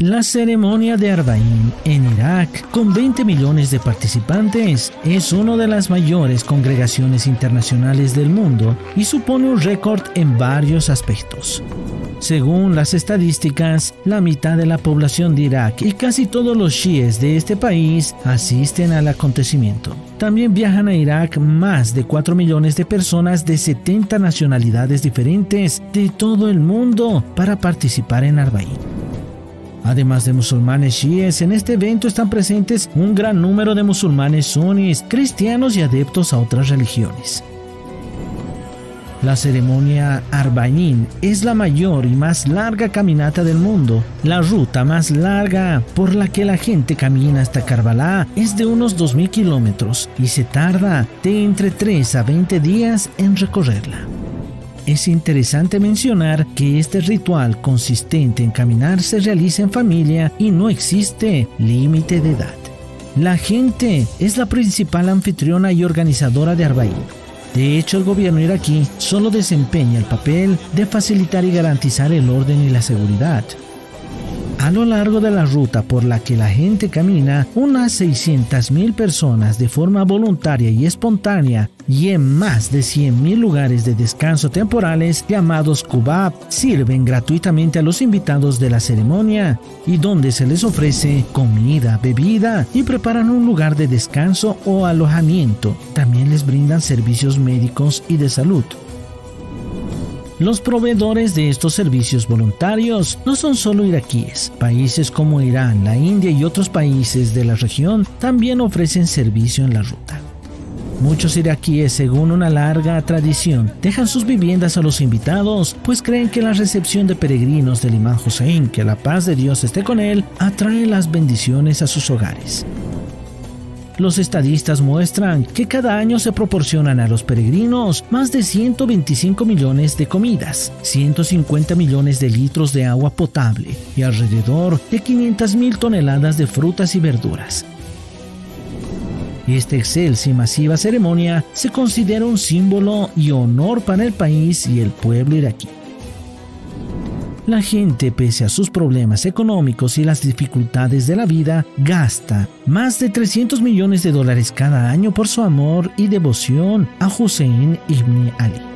La ceremonia de Arbaín en Irak, con 20 millones de participantes, es una de las mayores congregaciones internacionales del mundo y supone un récord en varios aspectos. Según las estadísticas, la mitad de la población de Irak y casi todos los chiíes de este país asisten al acontecimiento. También viajan a Irak más de 4 millones de personas de 70 nacionalidades diferentes de todo el mundo para participar en Arbaín. Además de musulmanes chiíes, en este evento están presentes un gran número de musulmanes suníes, cristianos y adeptos a otras religiones. La ceremonia Arbaín es la mayor y más larga caminata del mundo. La ruta más larga por la que la gente camina hasta Karbala es de unos 2.000 kilómetros y se tarda de entre 3 a 20 días en recorrerla. Es interesante mencionar que este ritual consistente en caminar se realiza en familia y no existe límite de edad. La gente es la principal anfitriona y organizadora de Arbaín. De hecho, el gobierno iraquí solo desempeña el papel de facilitar y garantizar el orden y la seguridad. A lo largo de la ruta por la que la gente camina, unas 600.000 personas de forma voluntaria y espontánea y en más de 100.000 lugares de descanso temporales llamados Kubab sirven gratuitamente a los invitados de la ceremonia y donde se les ofrece comida, bebida y preparan un lugar de descanso o alojamiento. También les brindan servicios médicos y de salud. Los proveedores de estos servicios voluntarios no son solo iraquíes. Países como Irán, la India y otros países de la región también ofrecen servicio en la ruta. Muchos iraquíes, según una larga tradición, dejan sus viviendas a los invitados, pues creen que la recepción de peregrinos del imán Hussein, que la paz de Dios esté con él, atrae las bendiciones a sus hogares. Los estadistas muestran que cada año se proporcionan a los peregrinos más de 125 millones de comidas, 150 millones de litros de agua potable y alrededor de 500 mil toneladas de frutas y verduras. Esta excelsa y masiva ceremonia se considera un símbolo y honor para el país y el pueblo iraquí. La gente, pese a sus problemas económicos y las dificultades de la vida, gasta más de 300 millones de dólares cada año por su amor y devoción a Hussein ibn Ali.